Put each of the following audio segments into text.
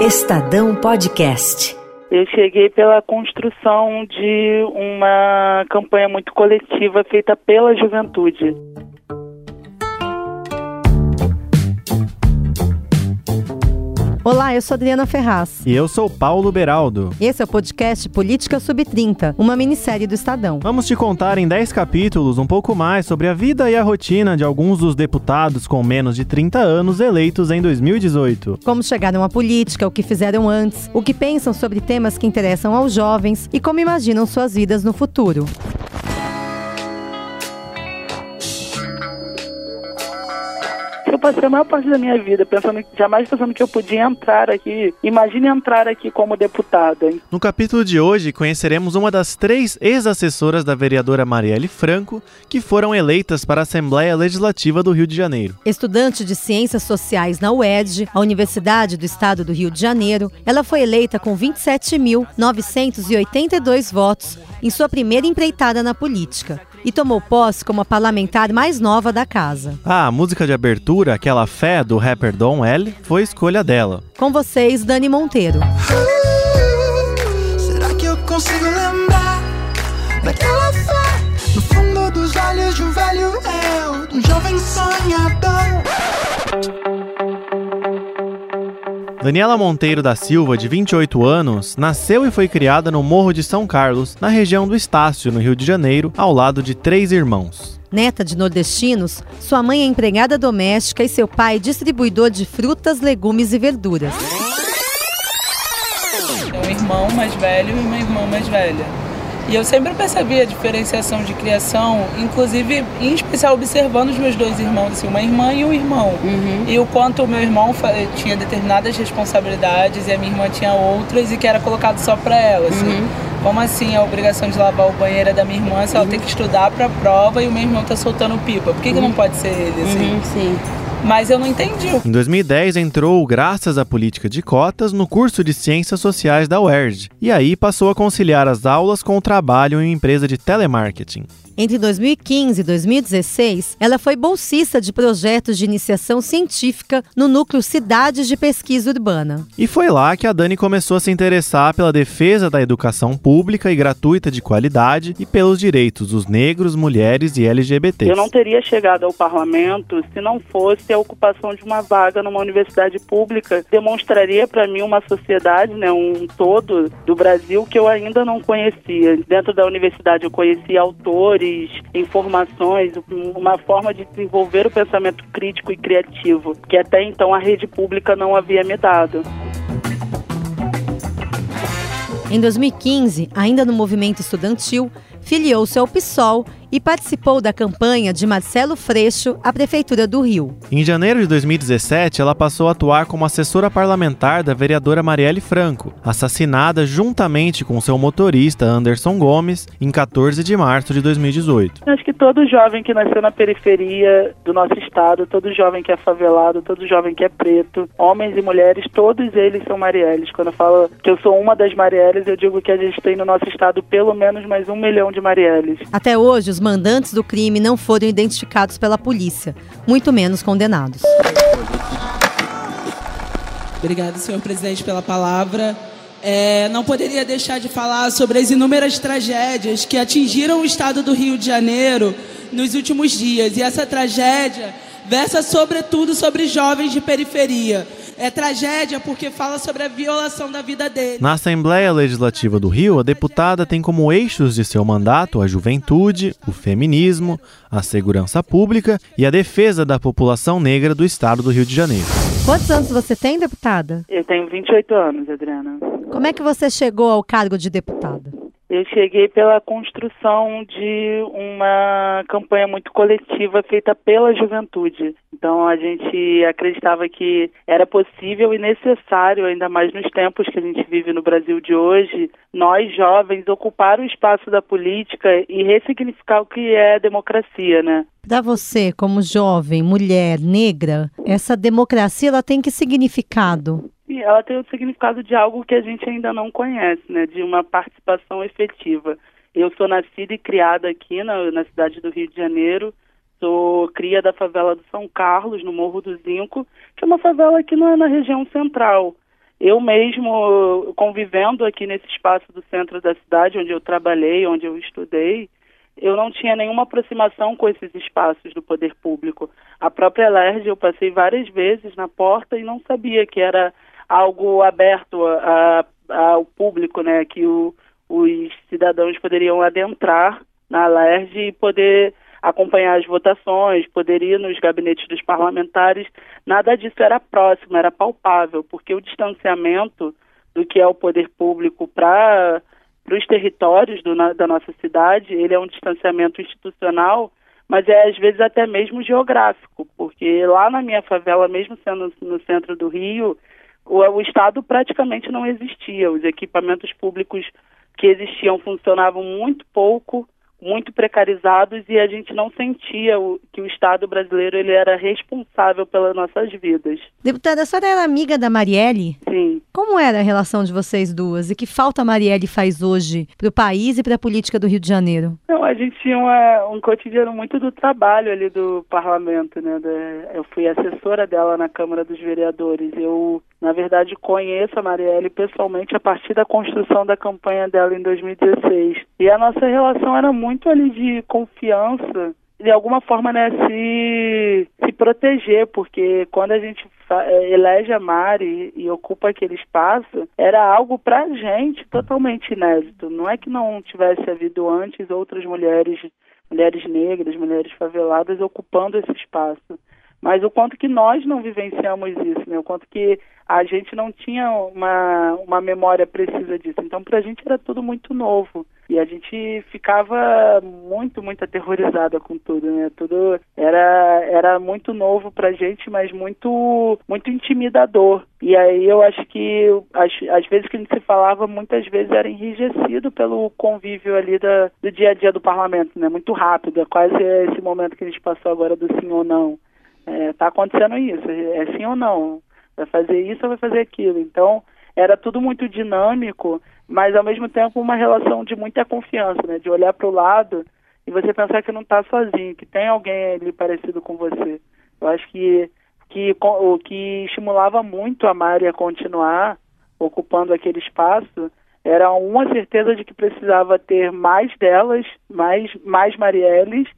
Estadão Podcast. Eu cheguei pela construção de uma campanha muito coletiva feita pela juventude. Olá, eu sou Adriana Ferraz. E eu sou Paulo Beraldo. Esse é o podcast Política Sub-30, uma minissérie do Estadão. Vamos te contar em 10 capítulos um pouco mais sobre a vida e a rotina de alguns dos deputados com menos de 30 anos eleitos em 2018. Como chegaram à política, o que fizeram antes, o que pensam sobre temas que interessam aos jovens e como imaginam suas vidas no futuro. Passei a maior parte da minha vida pensando, jamais pensando que eu podia entrar aqui. Imagine entrar aqui como deputada. No capítulo de hoje, conheceremos uma das três ex-assessoras da vereadora Marielle Franco que foram eleitas para a Assembleia Legislativa do Rio de Janeiro. Estudante de Ciências Sociais na UERJ, a Universidade do Estado do Rio de Janeiro, ela foi eleita com 27.982 votos em sua primeira empreitada na política e tomou posse como a parlamentar mais nova da casa. a música de abertura, aquela fé do rapper Don L, foi escolha dela. Com vocês, Dani Monteiro. será que eu consigo lembrar daquela fé no fundo dos olhos de um velho eu, de um jovem sonhador? Daniela Monteiro da Silva, de 28 anos, nasceu e foi criada no Morro de São Carlos, na região do Estácio, no Rio de Janeiro, ao lado de três irmãos. Neta de nordestinos, sua mãe é empregada doméstica e seu pai distribuidor de frutas, legumes e verduras. Um irmão mais velho e uma irmã mais velha. E eu sempre percebi a diferenciação de criação, inclusive, em especial, observando os meus dois irmãos, assim, uma irmã e um irmão. Uhum. E o quanto o meu irmão tinha determinadas responsabilidades e a minha irmã tinha outras e que era colocado só para ela, assim. Uhum. Como assim a obrigação de lavar o banheiro é da minha irmã se ela uhum. tem que estudar para a prova e o meu irmão tá soltando pipa? Por que, que não uhum. pode ser ele, assim? Uhum, sim mas eu não entendi. Em 2010 entrou, graças à política de cotas, no curso de Ciências Sociais da UERJ, e aí passou a conciliar as aulas com o trabalho em uma empresa de telemarketing. Entre 2015 e 2016, ela foi bolsista de projetos de iniciação científica no núcleo Cidades de Pesquisa Urbana. E foi lá que a Dani começou a se interessar pela defesa da educação pública e gratuita de qualidade e pelos direitos dos negros, mulheres e LGBT. Eu não teria chegado ao parlamento se não fosse a ocupação de uma vaga numa universidade pública. Demonstraria para mim uma sociedade, né, um todo do Brasil que eu ainda não conhecia. Dentro da universidade eu conhecia autores informações, uma forma de desenvolver o pensamento crítico e criativo, que até então a rede pública não havia me dado. Em 2015, ainda no movimento estudantil, filiou-se ao PSOL e participou da campanha de Marcelo Freixo à Prefeitura do Rio. Em janeiro de 2017, ela passou a atuar como assessora parlamentar da vereadora Marielle Franco, assassinada juntamente com seu motorista Anderson Gomes em 14 de março de 2018. Acho que todo jovem que nasceu na periferia do nosso estado, todo jovem que é favelado, todo jovem que é preto, homens e mulheres, todos eles são Marielles. Quando eu falo que eu sou uma das Marielles, eu digo que a gente tem no nosso estado pelo menos mais um milhão de Marielles. Até hoje, os os mandantes do crime não foram identificados pela polícia, muito menos condenados. Obrigado, senhor presidente, pela palavra. É, não poderia deixar de falar sobre as inúmeras tragédias que atingiram o estado do Rio de Janeiro nos últimos dias. E essa tragédia versa sobretudo sobre jovens de periferia, é tragédia porque fala sobre a violação da vida dele. Na Assembleia Legislativa do Rio, a deputada tem como eixos de seu mandato a juventude, o feminismo, a segurança pública e a defesa da população negra do estado do Rio de Janeiro. Quantos anos você tem, deputada? Eu tenho 28 anos, Adriana. Como é que você chegou ao cargo de deputada? Eu cheguei pela construção de uma campanha muito coletiva feita pela juventude. Então a gente acreditava que era possível e necessário, ainda mais nos tempos que a gente vive no Brasil de hoje, nós jovens ocupar o espaço da política e ressignificar o que é democracia, né? Para você, como jovem, mulher, negra, essa democracia ela tem que significado? Ela tem o significado de algo que a gente ainda não conhece, né? De uma participação efetiva. Eu sou nascida e criada aqui na, na cidade do Rio de Janeiro. Sou cria da favela do São Carlos, no Morro do Zinco, que é uma favela aqui na, na região central. Eu mesmo, convivendo aqui nesse espaço do centro da cidade, onde eu trabalhei, onde eu estudei, eu não tinha nenhuma aproximação com esses espaços do poder público. A própria LERJ eu passei várias vezes na porta e não sabia que era algo aberto a, a, ao público, né, que o, os cidadãos poderiam adentrar na LERJ e poder acompanhar as votações, poder ir nos gabinetes dos parlamentares. Nada disso era próximo, era palpável, porque o distanciamento do que é o poder público para os territórios do, da nossa cidade, ele é um distanciamento institucional, mas é às vezes até mesmo geográfico, porque lá na minha favela, mesmo sendo no centro do Rio, o, o Estado praticamente não existia. Os equipamentos públicos que existiam funcionavam muito pouco, muito precarizados e a gente não sentia o, que o Estado brasileiro ele era responsável pelas nossas vidas. Deputada, a senhora era amiga da Marielle? Sim. Como era a relação de vocês duas e que falta a Marielle faz hoje para o país e para a política do Rio de Janeiro? Não, a gente tinha uma, um cotidiano muito do trabalho ali do parlamento, né? eu fui assessora dela na Câmara dos Vereadores. Eu, na verdade, conheço a Marielle pessoalmente a partir da construção da campanha dela em 2016. E a nossa relação era muito ali de confiança, de alguma forma, né, se, se proteger, porque quando a gente é, elege a Mari e ocupa aquele espaço, era algo pra gente totalmente inédito. Não é que não tivesse havido antes outras mulheres, mulheres negras, mulheres faveladas ocupando esse espaço mas o quanto que nós não vivenciamos isso, né? O quanto que a gente não tinha uma, uma memória precisa disso. Então, para a gente era tudo muito novo. E a gente ficava muito, muito aterrorizada com tudo, né? Tudo era, era muito novo pra gente, mas muito, muito intimidador. E aí eu acho que as, as vezes que a gente se falava, muitas vezes era enrijecido pelo convívio ali da, do dia a dia do parlamento, né? Muito rápido, é quase esse momento que a gente passou agora do sim ou não. Está é, tá acontecendo isso, é sim ou não? Vai fazer isso ou vai fazer aquilo? Então, era tudo muito dinâmico, mas ao mesmo tempo uma relação de muita confiança, né? De olhar para o lado e você pensar que não está sozinho, que tem alguém ali parecido com você. Eu acho que que o que estimulava muito a Mari a continuar ocupando aquele espaço era uma certeza de que precisava ter mais delas, mais mais Marielles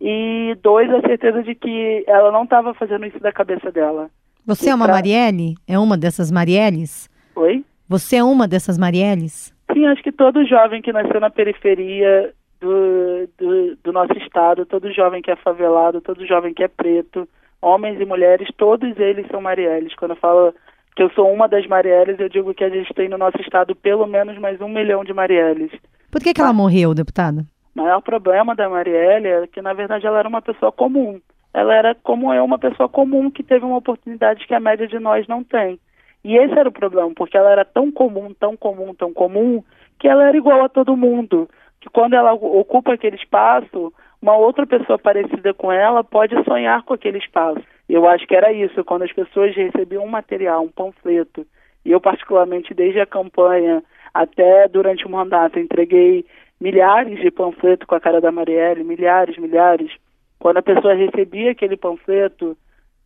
e dois, a certeza de que ela não estava fazendo isso da cabeça dela. Você é uma pra... Marielle? É uma dessas Marielles? Oi? Você é uma dessas Marielles? Sim, acho que todo jovem que nasceu na periferia do, do, do nosso estado, todo jovem que é favelado, todo jovem que é preto, homens e mulheres, todos eles são Marielles. Quando eu falo que eu sou uma das Marielles, eu digo que a gente tem no nosso estado pelo menos mais um milhão de Marielles. Por que, que ela morreu, deputada? O maior problema da Marielle é que, na verdade, ela era uma pessoa comum. Ela era como eu, uma pessoa comum que teve uma oportunidade que a média de nós não tem. E esse era o problema, porque ela era tão comum, tão comum, tão comum, que ela era igual a todo mundo. Que quando ela ocupa aquele espaço, uma outra pessoa parecida com ela pode sonhar com aquele espaço. Eu acho que era isso, quando as pessoas recebiam um material, um panfleto, e eu particularmente desde a campanha até durante o mandato entreguei milhares de panfletos com a cara da Marielle, milhares, milhares. Quando a pessoa recebia aquele panfleto,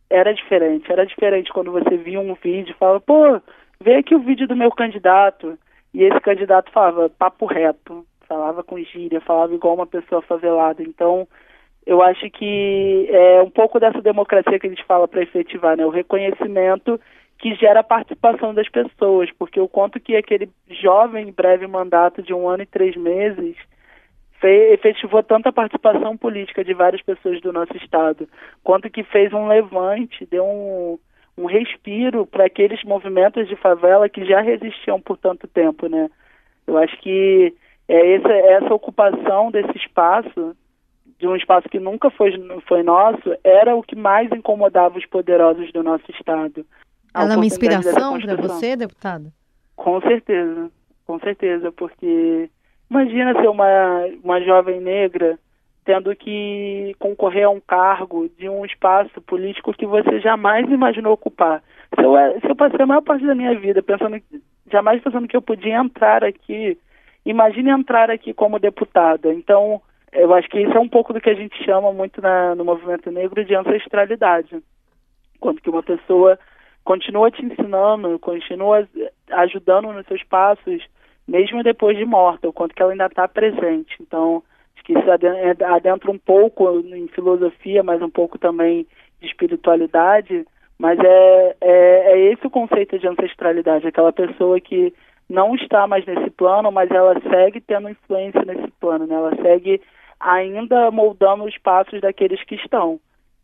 era diferente. Era diferente quando você via um vídeo e falava, pô, vê aqui o vídeo do meu candidato. E esse candidato falava papo reto, falava com gíria, falava igual uma pessoa favelada. Então, eu acho que é um pouco dessa democracia que a gente fala para efetivar, né? O reconhecimento que gera a participação das pessoas, porque o quanto que aquele jovem breve mandato de um ano e três meses fez, efetivou tanta participação política de várias pessoas do nosso estado, quanto que fez um levante, deu um, um respiro para aqueles movimentos de favela que já resistiam por tanto tempo, né? Eu acho que é essa, essa ocupação desse espaço, de um espaço que nunca foi, foi nosso, era o que mais incomodava os poderosos do nosso estado. Ela é uma inspiração para você, deputada? Com certeza, com certeza, porque imagina ser uma, uma jovem negra tendo que concorrer a um cargo de um espaço político que você jamais imaginou ocupar. Se eu, se eu passei a maior parte da minha vida pensando, jamais pensando que eu podia entrar aqui, imagine entrar aqui como deputada. Então, eu acho que isso é um pouco do que a gente chama muito na, no movimento negro de ancestralidade. Quando que uma pessoa continua te ensinando, continua ajudando nos seus passos, mesmo depois de morta, o quanto que ela ainda está presente. Então, acho que isso adentra um pouco em filosofia, mas um pouco também de espiritualidade, mas é, é, é esse o conceito de ancestralidade, aquela pessoa que não está mais nesse plano, mas ela segue tendo influência nesse plano, né? Ela segue ainda moldando os passos daqueles que estão.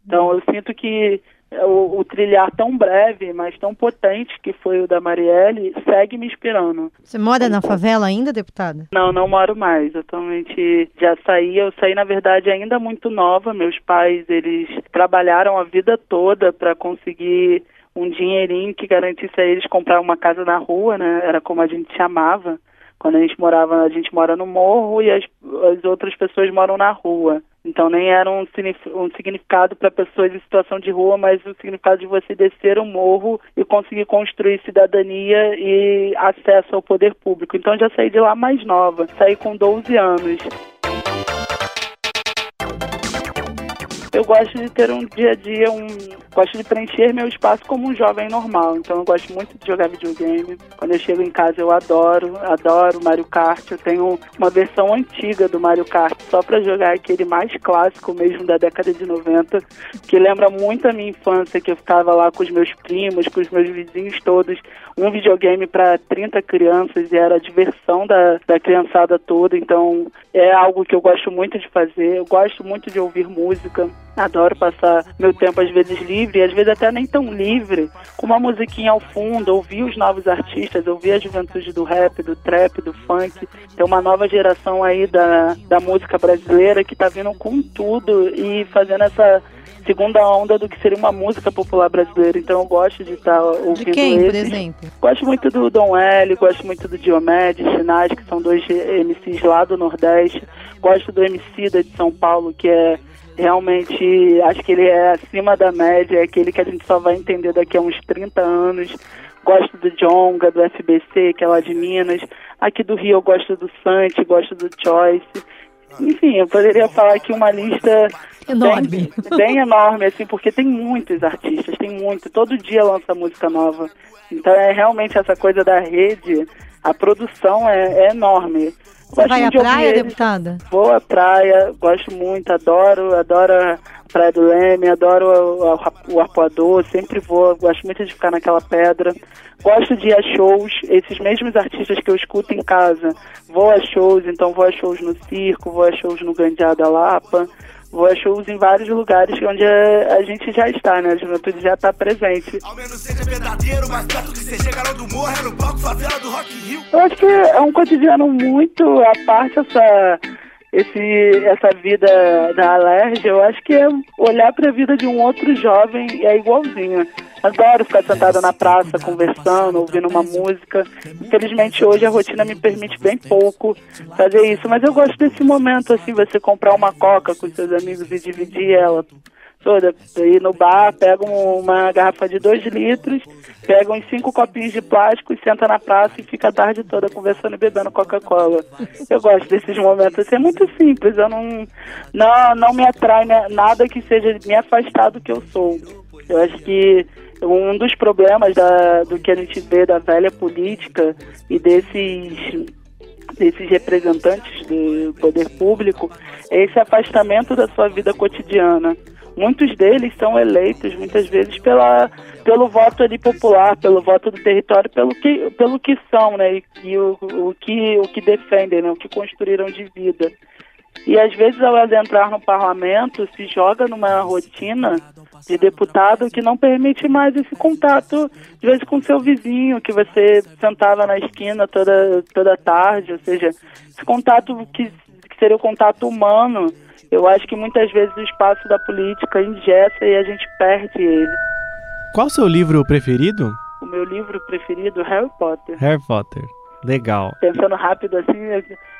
Então eu sinto que o, o, trilhar tão breve, mas tão potente que foi o da Marielle, segue me inspirando. Você mora na favela ainda, deputada? Não, não moro mais. Atualmente já saí. Eu saí, na verdade, ainda muito nova. Meus pais, eles trabalharam a vida toda para conseguir um dinheirinho que garantisse a eles comprar uma casa na rua, né? Era como a gente chamava. Quando a gente morava, a gente mora no morro e as, as outras pessoas moram na rua. Então nem era um, um significado para pessoas em situação de rua, mas o significado de você descer um morro e conseguir construir cidadania e acesso ao poder público. Então já saí de lá mais nova, saí com 12 anos. Eu gosto de ter um dia a dia, um gosto de preencher meu espaço como um jovem normal. Então eu gosto muito de jogar videogame. Quando eu chego em casa eu adoro, adoro Mario Kart. Eu tenho uma versão antiga do Mario Kart só para jogar aquele mais clássico mesmo da década de 90, que lembra muito a minha infância, que eu ficava lá com os meus primos, com os meus vizinhos todos, um videogame para 30 crianças e era a diversão da, da criançada toda. Então é algo que eu gosto muito de fazer. Eu gosto muito de ouvir música. Adoro passar meu tempo às vezes livre, às vezes até nem tão livre, com uma musiquinha ao fundo, ouvir os novos artistas, ouvir a juventude do rap, do trap, do funk. Tem uma nova geração aí da, da música brasileira que tá vindo com tudo e fazendo essa segunda onda do que seria uma música popular brasileira. Então eu gosto de estar tá ouvindo De quem, esses. por exemplo? Gosto muito do Dom L, gosto muito do Diomedes, Sinais, que são dois MCs lá do Nordeste. Gosto do MC da de São Paulo, que é realmente acho que ele é acima da média, é aquele que a gente só vai entender daqui a uns 30 anos. Gosto do Jonga, do FBC, que é lá de Minas. Aqui do Rio eu gosto do Santi, gosto do Choice. Enfim, eu poderia falar aqui uma lista enorme. Bem, bem enorme, assim, porque tem muitos artistas, tem muito. Todo dia lança música nova. Então é realmente essa coisa da rede, a produção é, é enorme. Você vai à praia, deputada? Vou à praia, gosto muito, adoro, adoro a Praia do Leme, adoro o, o, o arpoador, sempre vou, gosto muito de ficar naquela pedra. Gosto de ir a shows, esses mesmos artistas que eu escuto em casa, vou a shows, então vou a shows no circo, vou a shows no Gandiá da Lapa vou a shows em vários lugares onde a, a gente já está, né? A juventude já está presente. Ao menos seja verdadeiro, mas perto que você chega do morro, é no palco favela do Rock Rio. Eu acho que é um cotidiano muito à parte essa esse, essa vida da Alerj, eu acho que é olhar para a vida de um outro jovem e é igualzinho. Adoro ficar sentada na praça, conversando, ouvindo uma música. Infelizmente, hoje a rotina me permite bem pouco fazer isso, mas eu gosto desse momento, assim, você comprar uma coca com seus amigos e dividir ela toda. Ir no bar, pega uma garrafa de dois litros, pega uns cinco copinhos de plástico e senta na praça e fica a tarde toda conversando e bebendo Coca-Cola. Eu gosto desses momentos. Assim, é muito simples. Eu não, não, não me atrai nada que seja me afastar do que eu sou. Eu acho que um dos problemas da, do que a gente vê da velha política e desses desses representantes do poder público é esse afastamento da sua vida cotidiana. Muitos deles são eleitos muitas vezes pela, pelo voto ali popular, pelo voto do território, pelo que, pelo que são, né? E, e o, o, que, o que defendem, né? o que construíram de vida. E às vezes ao adentrar no parlamento se joga numa rotina de deputado que não permite mais esse contato, às vezes, com seu vizinho, que você sentava na esquina toda, toda tarde, ou seja, esse contato que, que seria o contato humano. Eu acho que muitas vezes o espaço da política ingessa e a gente perde ele. Qual o seu livro preferido? O meu livro preferido, Harry Potter. Harry Potter. Legal. Pensando rápido assim,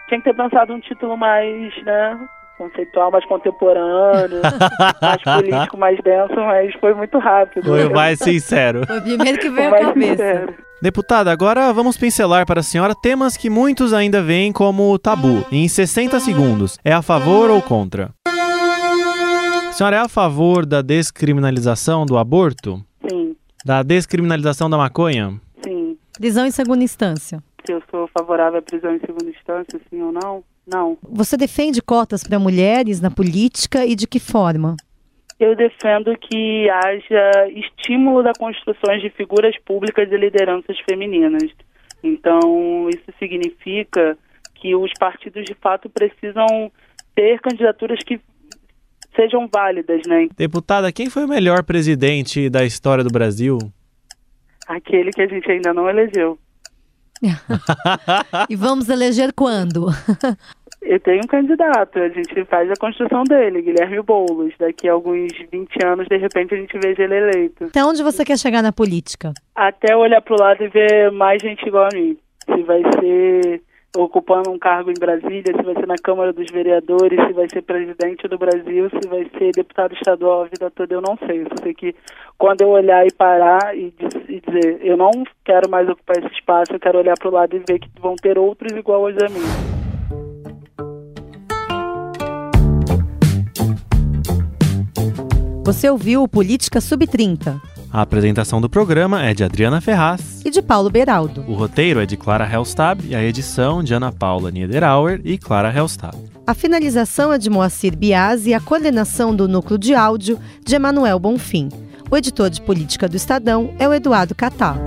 tinha que ter pensado um título mais, né, conceitual, mais contemporâneo, mais político, mais denso, mas foi muito rápido. Foi o mais sincero. Foi o primeiro que veio à cabeça. Sincero. Deputada, agora vamos pincelar para a senhora temas que muitos ainda veem como tabu. Em 60 segundos, é a favor ou contra? A senhora é a favor da descriminalização do aborto? Sim. Da descriminalização da maconha? Sim. Prisão em segunda instância. Se eu sou favorável à prisão em segunda instância, sim ou não? Não. Você defende cotas para mulheres na política e de que forma? Eu defendo que haja estímulo da construção de figuras públicas e lideranças femininas. Então, isso significa que os partidos de fato precisam ter candidaturas que sejam válidas, né? Deputada, quem foi o melhor presidente da história do Brasil? Aquele que a gente ainda não elegeu. e vamos eleger quando? Eu tenho um candidato, a gente faz a construção dele, Guilherme Boulos. Daqui a alguns 20 anos, de repente, a gente veja ele eleito. Até onde você quer chegar na política? Até olhar para o lado e ver mais gente igual a mim. Se vai ser ocupando um cargo em Brasília, se vai ser na Câmara dos Vereadores, se vai ser presidente do Brasil, se vai ser deputado estadual a vida toda, eu não sei. Eu sei que quando eu olhar e parar e, dizer, eu não quero mais ocupar esse espaço, eu quero olhar para o lado e ver que vão ter outros iguais a mim. Você ouviu Política Sub-30. A apresentação do programa é de Adriana Ferraz e de Paulo Beraldo. O roteiro é de Clara Helstab e a edição de Ana Paula Niederauer e Clara Helstab. A finalização é de Moacir Biasi e a coordenação do núcleo de áudio de Emanuel Bonfim. O editor de política do Estadão é o Eduardo Catar.